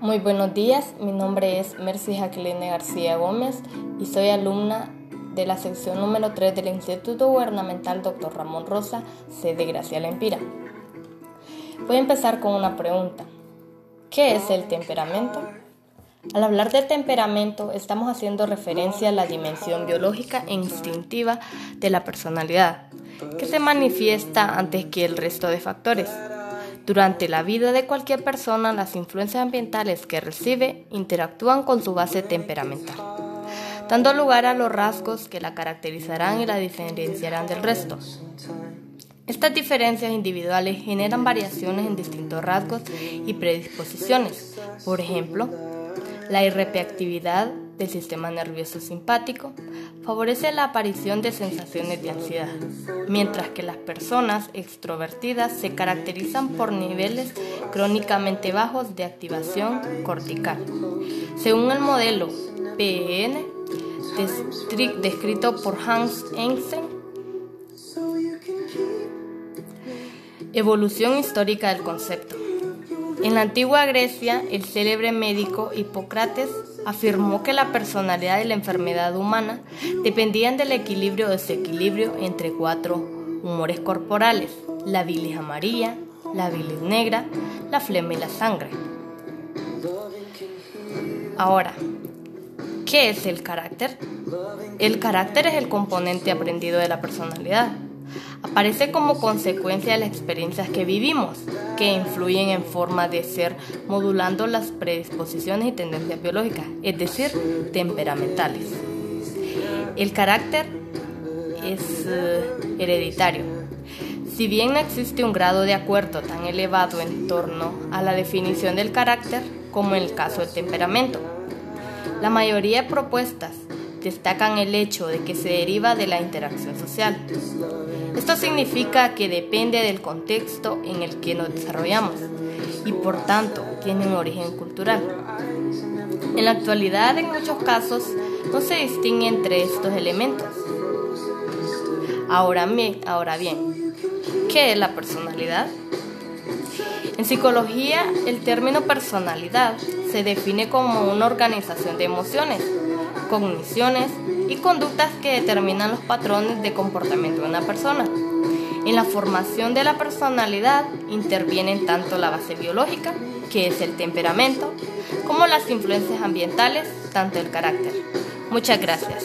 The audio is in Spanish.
Muy buenos días, mi nombre es Mercy Jacqueline García Gómez y soy alumna de la sección número 3 del Instituto Gubernamental Dr. Ramón Rosa, sede Graciela Empira. Voy a empezar con una pregunta. ¿Qué es el temperamento? Al hablar de temperamento estamos haciendo referencia a la dimensión biológica e instintiva de la personalidad, que se manifiesta antes que el resto de factores. Durante la vida de cualquier persona, las influencias ambientales que recibe interactúan con su base temperamental, dando lugar a los rasgos que la caracterizarán y la diferenciarán del resto. Estas diferencias individuales generan variaciones en distintos rasgos y predisposiciones. Por ejemplo, la irreactividad del sistema nervioso simpático favorece la aparición de sensaciones de ansiedad, mientras que las personas extrovertidas se caracterizan por niveles crónicamente bajos de activación cortical. Según el modelo PEN descrito por Hans Einstein, evolución histórica del concepto. En la antigua Grecia, el célebre médico Hipócrates afirmó que la personalidad y la enfermedad humana dependían del equilibrio o desequilibrio entre cuatro humores corporales, la bilis amarilla, la bilis negra, la flema y la sangre. Ahora, ¿qué es el carácter? El carácter es el componente aprendido de la personalidad aparece como consecuencia de las experiencias que vivimos, que influyen en forma de ser modulando las predisposiciones y tendencias biológicas, es decir, temperamentales. El carácter es eh, hereditario. Si bien no existe un grado de acuerdo tan elevado en torno a la definición del carácter como en el caso del temperamento, la mayoría de propuestas destacan el hecho de que se deriva de la interacción social. Esto significa que depende del contexto en el que nos desarrollamos y por tanto tiene un origen cultural. En la actualidad, en muchos casos, no se distingue entre estos elementos. Ahora, bien, ¿qué es la personalidad? En psicología, el término personalidad se define como una organización de emociones cogniciones y conductas que determinan los patrones de comportamiento de una persona. En la formación de la personalidad intervienen tanto la base biológica, que es el temperamento, como las influencias ambientales, tanto el carácter. Muchas gracias.